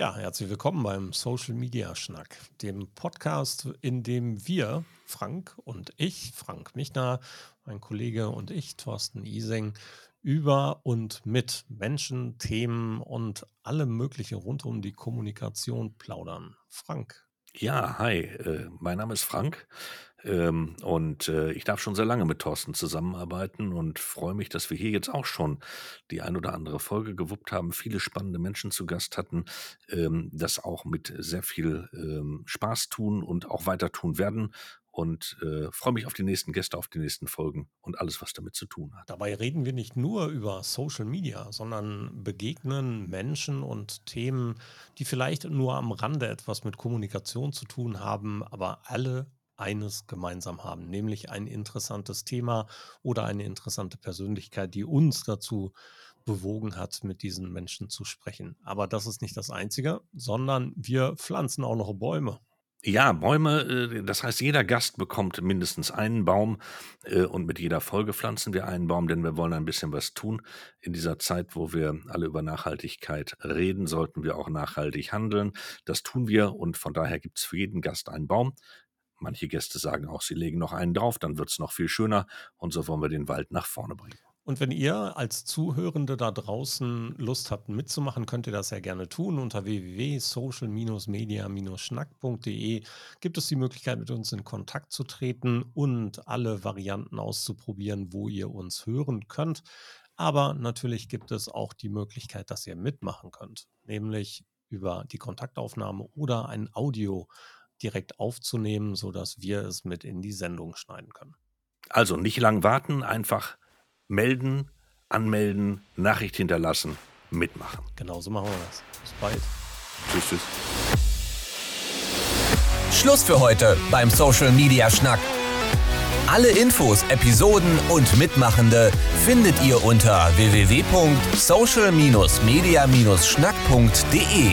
Ja, herzlich willkommen beim Social Media Schnack, dem Podcast, in dem wir, Frank und ich, Frank Michner, mein Kollege und ich, Thorsten Ising, über und mit Menschen, Themen und allem Mögliche rund um die Kommunikation plaudern. Frank. Ja, hi, äh, mein Name ist Frank. Ähm, und äh, ich darf schon sehr lange mit Thorsten zusammenarbeiten und freue mich, dass wir hier jetzt auch schon die ein oder andere Folge gewuppt haben, viele spannende Menschen zu Gast hatten, ähm, das auch mit sehr viel ähm, Spaß tun und auch weiter tun werden. Und äh, freue mich auf die nächsten Gäste, auf die nächsten Folgen und alles, was damit zu tun hat. Dabei reden wir nicht nur über Social Media, sondern begegnen Menschen und Themen, die vielleicht nur am Rande etwas mit Kommunikation zu tun haben, aber alle eines gemeinsam haben, nämlich ein interessantes Thema oder eine interessante Persönlichkeit, die uns dazu bewogen hat, mit diesen Menschen zu sprechen. Aber das ist nicht das Einzige, sondern wir pflanzen auch noch Bäume. Ja, Bäume, äh, das heißt, jeder Gast bekommt mindestens einen Baum äh, und mit jeder Folge pflanzen wir einen Baum, denn wir wollen ein bisschen was tun. In dieser Zeit, wo wir alle über Nachhaltigkeit reden, sollten wir auch nachhaltig handeln. Das tun wir und von daher gibt es für jeden Gast einen Baum. Manche Gäste sagen auch, sie legen noch einen drauf, dann wird es noch viel schöner und so wollen wir den Wald nach vorne bringen. Und wenn ihr als Zuhörende da draußen Lust habt mitzumachen, könnt ihr das ja gerne tun. Unter www.social-media-schnack.de gibt es die Möglichkeit, mit uns in Kontakt zu treten und alle Varianten auszuprobieren, wo ihr uns hören könnt. Aber natürlich gibt es auch die Möglichkeit, dass ihr mitmachen könnt, nämlich über die Kontaktaufnahme oder ein Audio direkt aufzunehmen, sodass wir es mit in die Sendung schneiden können. Also nicht lang warten, einfach melden, anmelden, Nachricht hinterlassen, mitmachen. Genau so machen wir das. Bis bald. Tschüss, tschüss. Schluss für heute beim Social Media Schnack. Alle Infos, Episoden und Mitmachende findet ihr unter www.social-media-schnack.de.